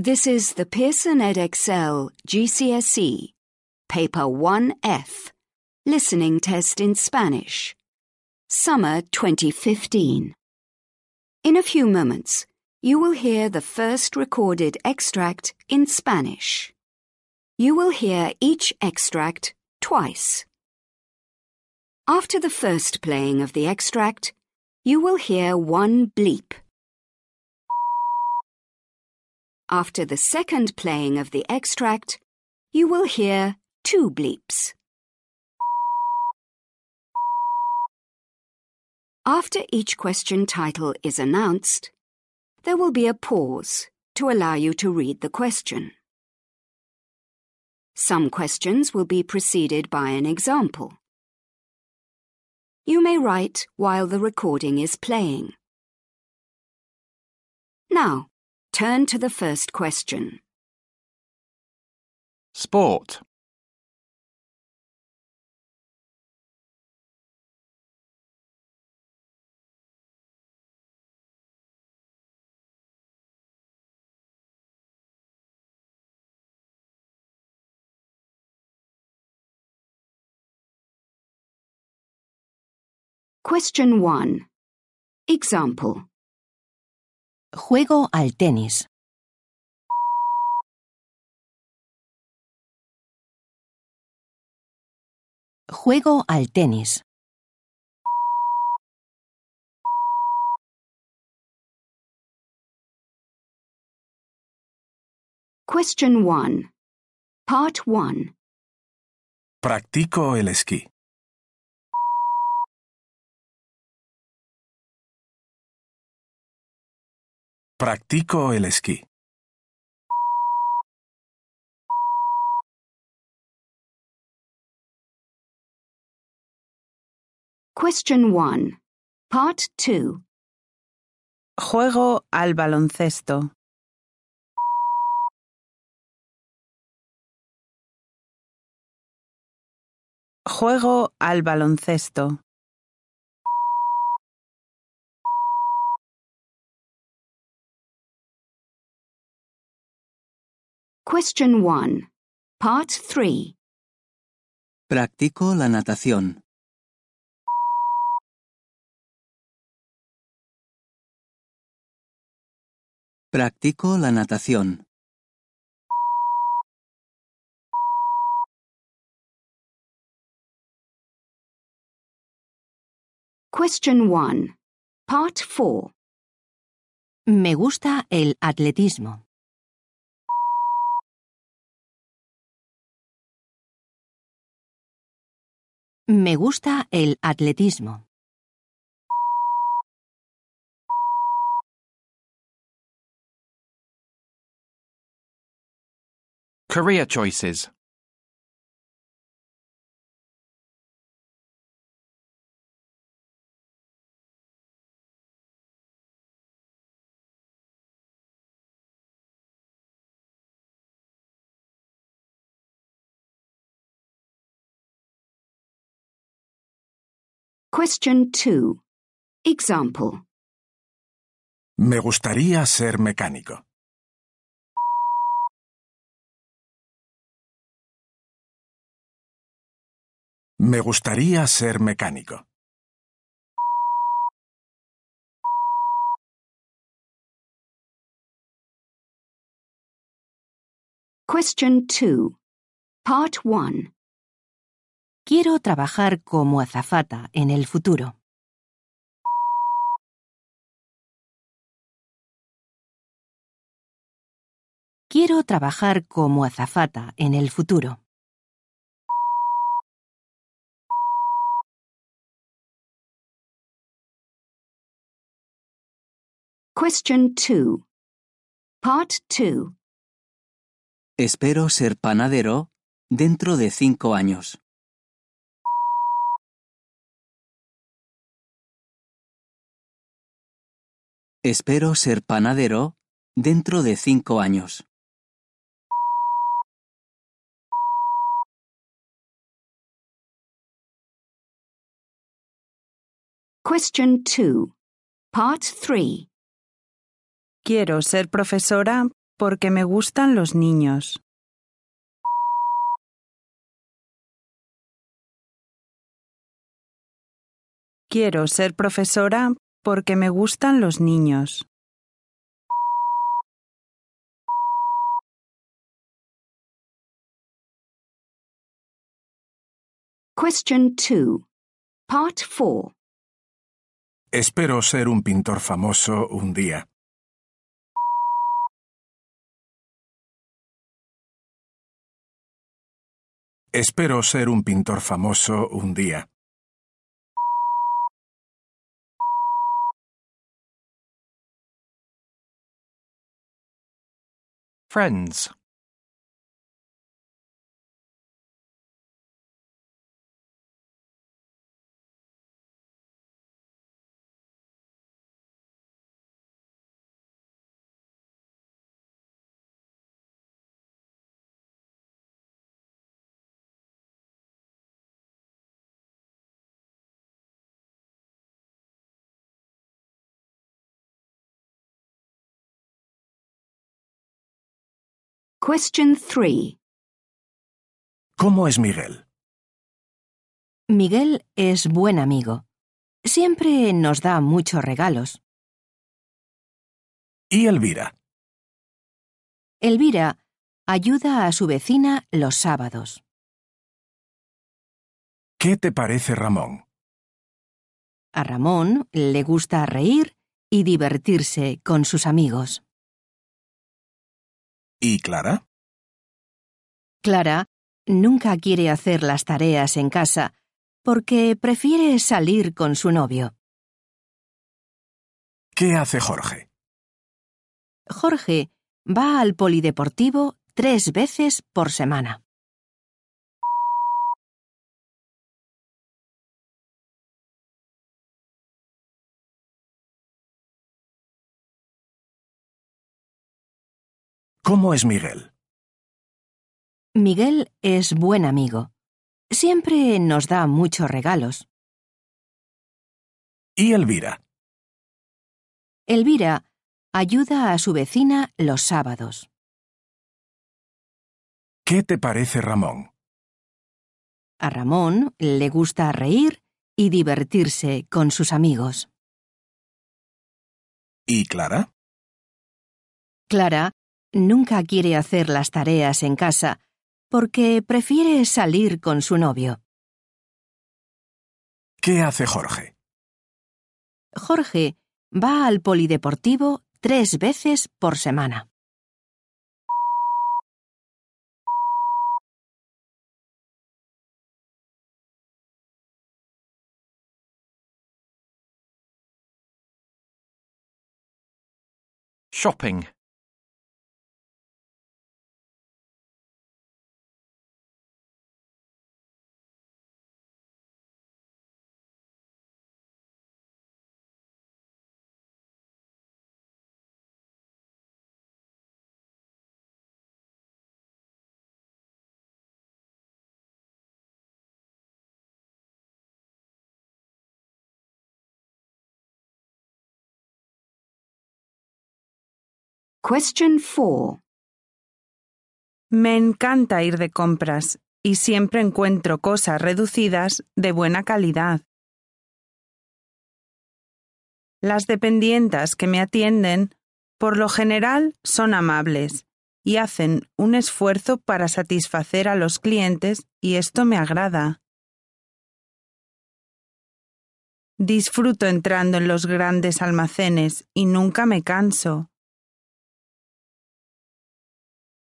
This is the Pearson EdXL GCSE, Paper 1F, Listening Test in Spanish, Summer 2015. In a few moments, you will hear the first recorded extract in Spanish. You will hear each extract twice. After the first playing of the extract, you will hear one bleep. After the second playing of the extract, you will hear two bleeps. After each question title is announced, there will be a pause to allow you to read the question. Some questions will be preceded by an example. You may write while the recording is playing. Now, turn to the first question. Sport. Question 1. Example. Juego al tenis. Juego al tenis. Question 1. Part 1. Practico el esquí. Practico el esquí. Question 1. Part 2. Juego al baloncesto. Juego al baloncesto. Question 1. Part 3. Practico la natación. Practico la natación. Question 1. Part 4. Me gusta el atletismo. Me gusta el atletismo. Career choices. Question 2. Example. Me gustaría ser mecánico. Me gustaría ser mecánico. Question 2. Part 1. Quiero trabajar como azafata en el futuro. Quiero trabajar como azafata en el futuro. Question 2. Part 2. Espero ser panadero dentro de cinco años. Espero ser panadero dentro de cinco años. Question 2. Part 3. Quiero ser profesora porque me gustan los niños. Quiero ser profesora porque me gustan los niños. Question 2. Part 4. Espero ser un pintor famoso un día. Espero ser un pintor famoso un día. Friends. Question 3. ¿Cómo es Miguel? Miguel es buen amigo. Siempre nos da muchos regalos. ¿Y Elvira? Elvira ayuda a su vecina los sábados. ¿Qué te parece Ramón? A Ramón le gusta reír y divertirse con sus amigos. ¿Y Clara? Clara nunca quiere hacer las tareas en casa porque prefiere salir con su novio. ¿Qué hace Jorge? Jorge va al polideportivo tres veces por semana. ¿Cómo es Miguel? Miguel es buen amigo. Siempre nos da muchos regalos. ¿Y Elvira? Elvira ayuda a su vecina los sábados. ¿Qué te parece Ramón? A Ramón le gusta reír y divertirse con sus amigos. ¿Y Clara? Clara nunca quiere hacer las tareas en casa porque prefiere salir con su novio. ¿Qué hace Jorge? Jorge va al polideportivo tres veces por semana. Shopping. Question 4. Me encanta ir de compras y siempre encuentro cosas reducidas de buena calidad. Las dependientas que me atienden, por lo general, son amables y hacen un esfuerzo para satisfacer a los clientes y esto me agrada. Disfruto entrando en los grandes almacenes y nunca me canso.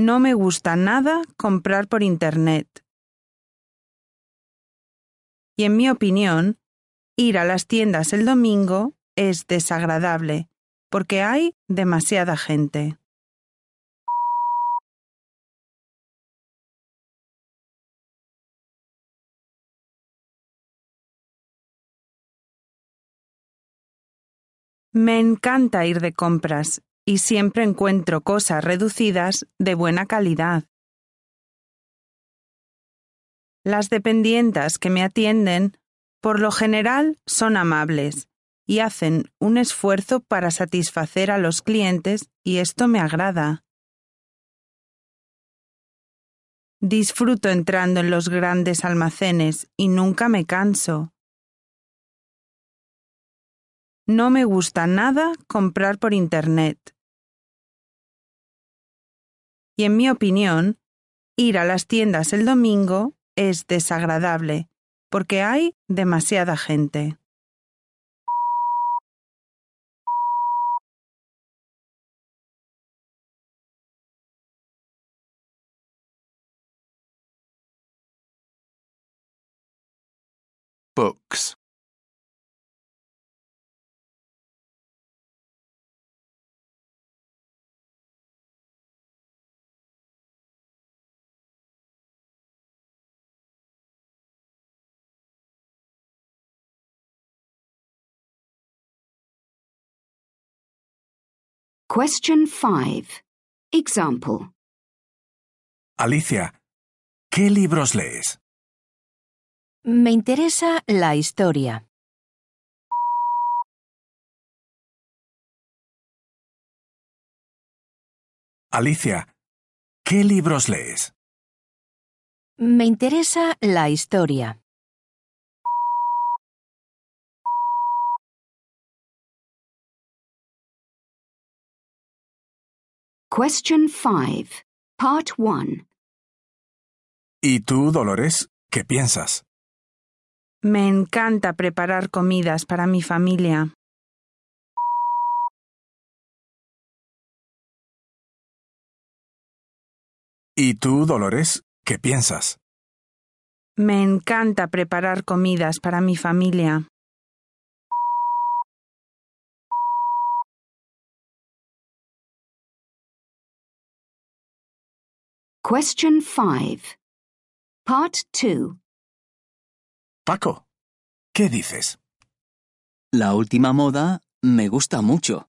No me gusta nada comprar por Internet. Y en mi opinión, ir a las tiendas el domingo es desagradable, porque hay demasiada gente. Me encanta ir de compras y siempre encuentro cosas reducidas de buena calidad. Las dependientas que me atienden, por lo general, son amables y hacen un esfuerzo para satisfacer a los clientes y esto me agrada. Disfruto entrando en los grandes almacenes y nunca me canso. No me gusta nada comprar por Internet. Y en mi opinión, ir a las tiendas el domingo es desagradable, porque hay demasiada gente. Books. Question 5. Example. Alicia, ¿qué libros lees? Me interesa la historia. Alicia, ¿qué libros lees? Me interesa la historia. Question 5. Part 1. ¿Y tú, Dolores, qué piensas? Me encanta preparar comidas para mi familia. ¿Y tú, Dolores, qué piensas? Me encanta preparar comidas para mi familia. Question 5. Part 2. Paco, ¿qué dices? La última moda me gusta mucho.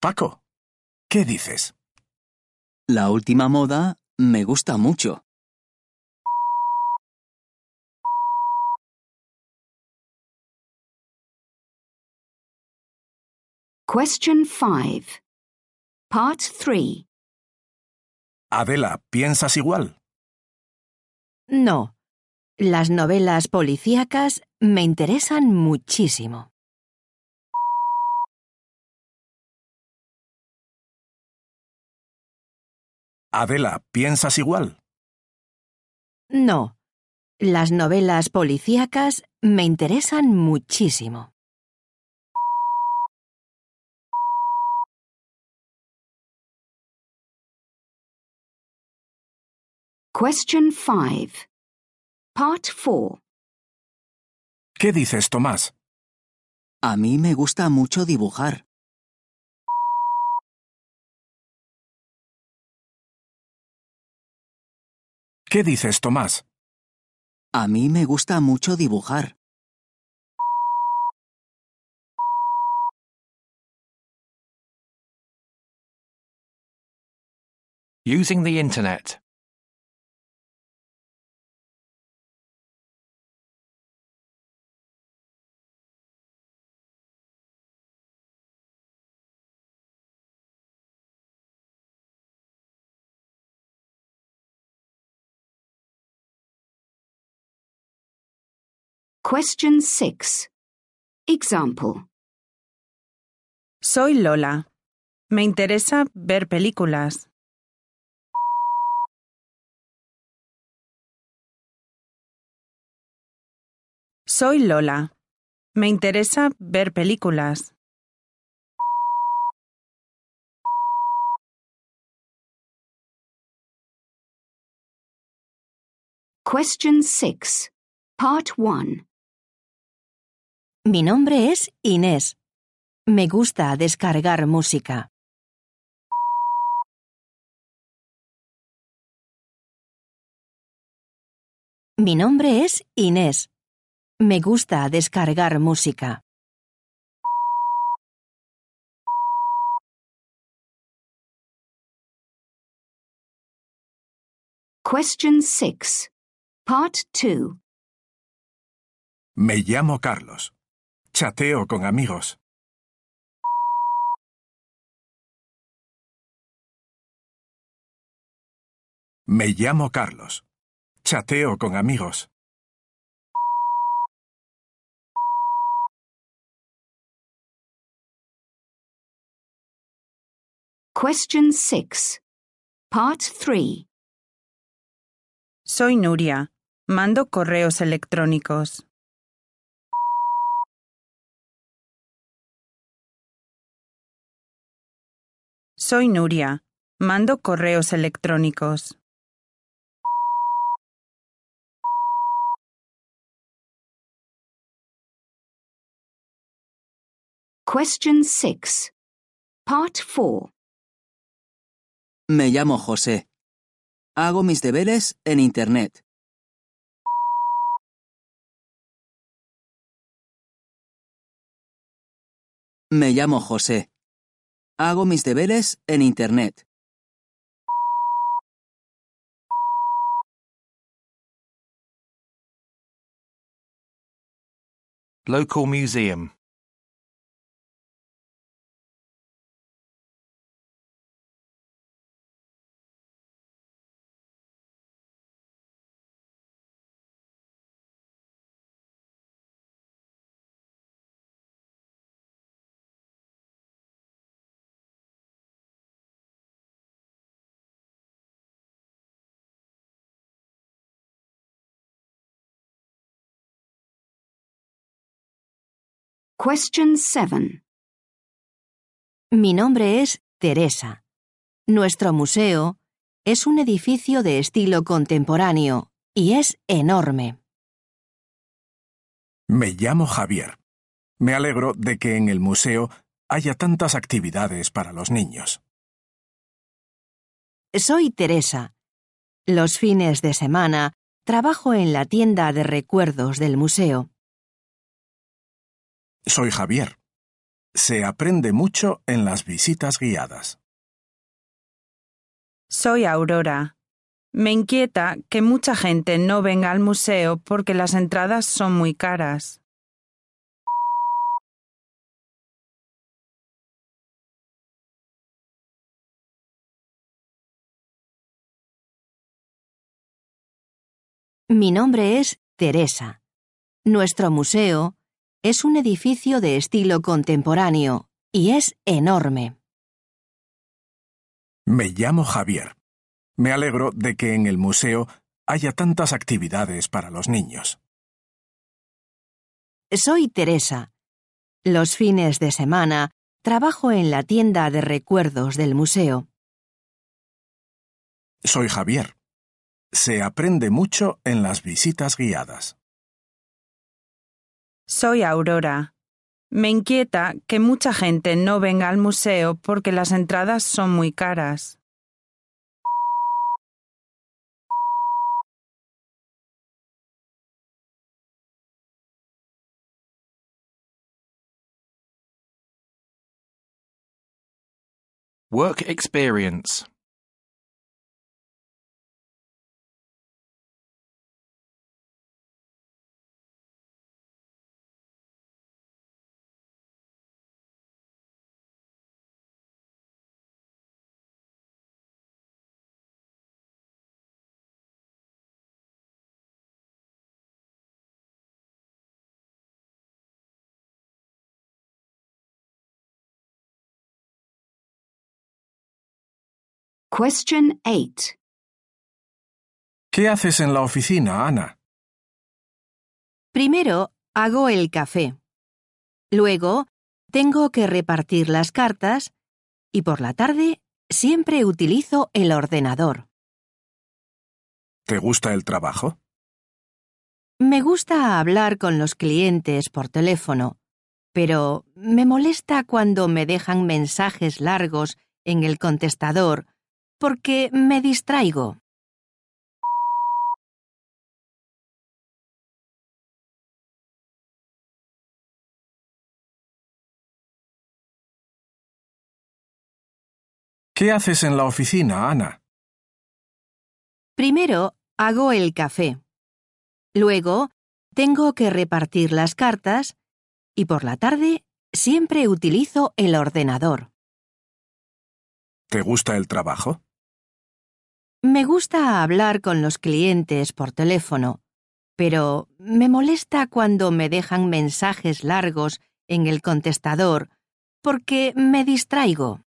Paco, ¿qué dices? La última moda me gusta mucho. Question 5. Part 3. Adela, ¿piensas igual? No. Las novelas policíacas me interesan muchísimo. Adela, ¿piensas igual? No. Las novelas policíacas me interesan muchísimo. Question 5. Part 4. ¿Qué dices, Tomás? A mí me gusta mucho dibujar. ¿Qué dices, Tomás? A mí me gusta mucho dibujar. Using the Internet. Question 6. Example. Soy Lola. Me interesa ver películas. Soy Lola. Me interesa ver películas. Question 6. Part 1. Mi nombre es Inés. Me gusta descargar música. Mi nombre es Inés. Me gusta descargar música. Question 6. Part 2. Me llamo Carlos. Chateo con amigos. Me llamo Carlos. Chateo con amigos. Question 6. Part 3. Soy Nuria. Mando correos electrónicos. Soy Nuria. Mando correos electrónicos. Question 6. Part 4. Me llamo José. Hago mis deberes en Internet. Me llamo José. Hago mis deberes en Internet. Local museum. Question 7. Mi nombre es Teresa. Nuestro museo es un edificio de estilo contemporáneo y es enorme. Me llamo Javier. Me alegro de que en el museo haya tantas actividades para los niños. Soy Teresa. Los fines de semana trabajo en la tienda de recuerdos del museo. Soy Javier. Se aprende mucho en las visitas guiadas. Soy Aurora. Me inquieta que mucha gente no venga al museo porque las entradas son muy caras. Mi nombre es Teresa. Nuestro museo es un edificio de estilo contemporáneo y es enorme. Me llamo Javier. Me alegro de que en el museo haya tantas actividades para los niños. Soy Teresa. Los fines de semana trabajo en la tienda de recuerdos del museo. Soy Javier. Se aprende mucho en las visitas guiadas. Soy Aurora. Me inquieta que mucha gente no venga al museo porque las entradas son muy caras. Work experience. Question 8. ¿Qué haces en la oficina, Ana? Primero hago el café. Luego tengo que repartir las cartas y por la tarde siempre utilizo el ordenador. ¿Te gusta el trabajo? Me gusta hablar con los clientes por teléfono, pero me molesta cuando me dejan mensajes largos en el contestador porque me distraigo. ¿Qué haces en la oficina, Ana? Primero hago el café. Luego tengo que repartir las cartas y por la tarde siempre utilizo el ordenador. ¿Te gusta el trabajo? Me gusta hablar con los clientes por teléfono, pero me molesta cuando me dejan mensajes largos en el contestador porque me distraigo.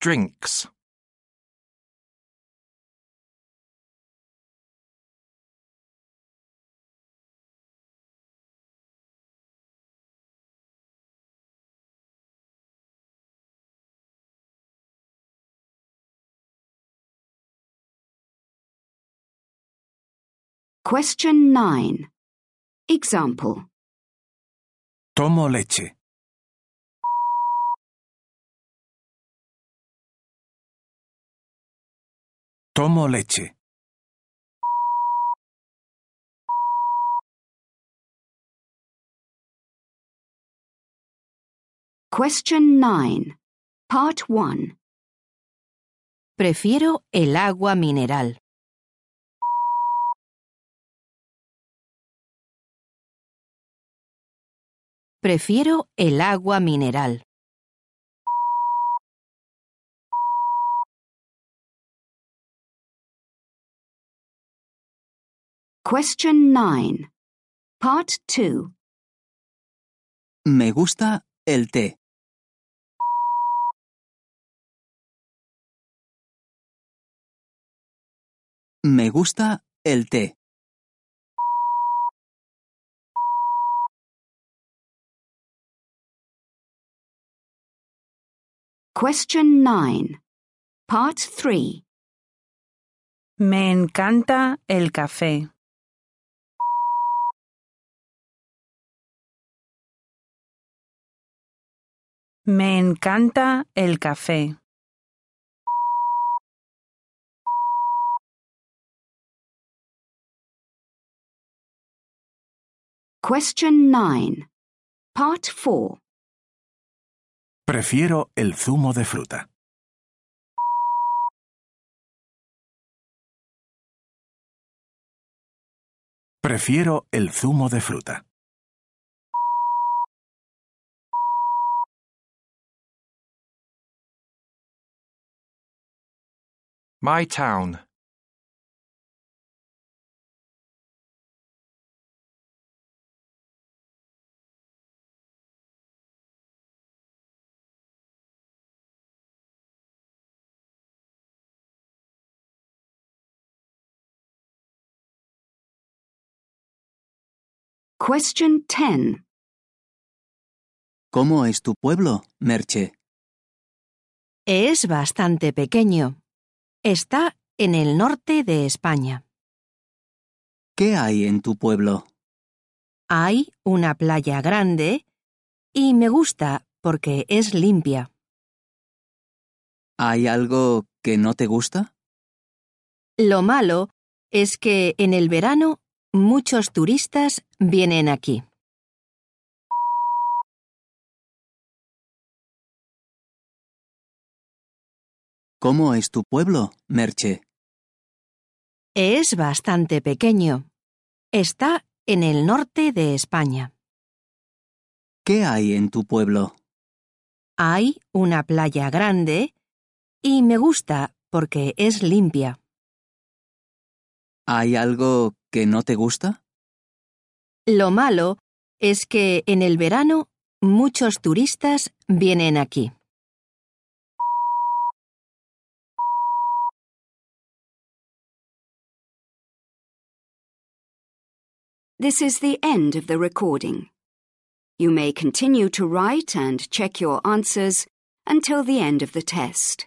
Drinks. Question 9. Example. Tomo leche. Tomo leche. Question 9. Part 1. Prefiero el agua mineral. Prefiero el agua mineral. Question 9. Part 2. Me gusta el té. Me gusta el té. Question 9. Part 3. Me encanta el café. Me encanta el café. Question 9. Part 4. Prefiero el zumo de fruta. Prefiero el zumo de fruta. My town. Question 10. ¿Cómo es tu pueblo, Merche? Es bastante pequeño. Está en el norte de España. ¿Qué hay en tu pueblo? Hay una playa grande y me gusta porque es limpia. ¿Hay algo que no te gusta? Lo malo es que en el verano muchos turistas vienen aquí. ¿Cómo es tu pueblo, Merche? Es bastante pequeño. Está en el norte de España. ¿Qué hay en tu pueblo? Hay una playa grande y me gusta porque es limpia. ¿Hay algo que no te gusta? Lo malo es que en el verano muchos turistas vienen aquí. This is the end of the recording. You may continue to write and check your answers until the end of the test.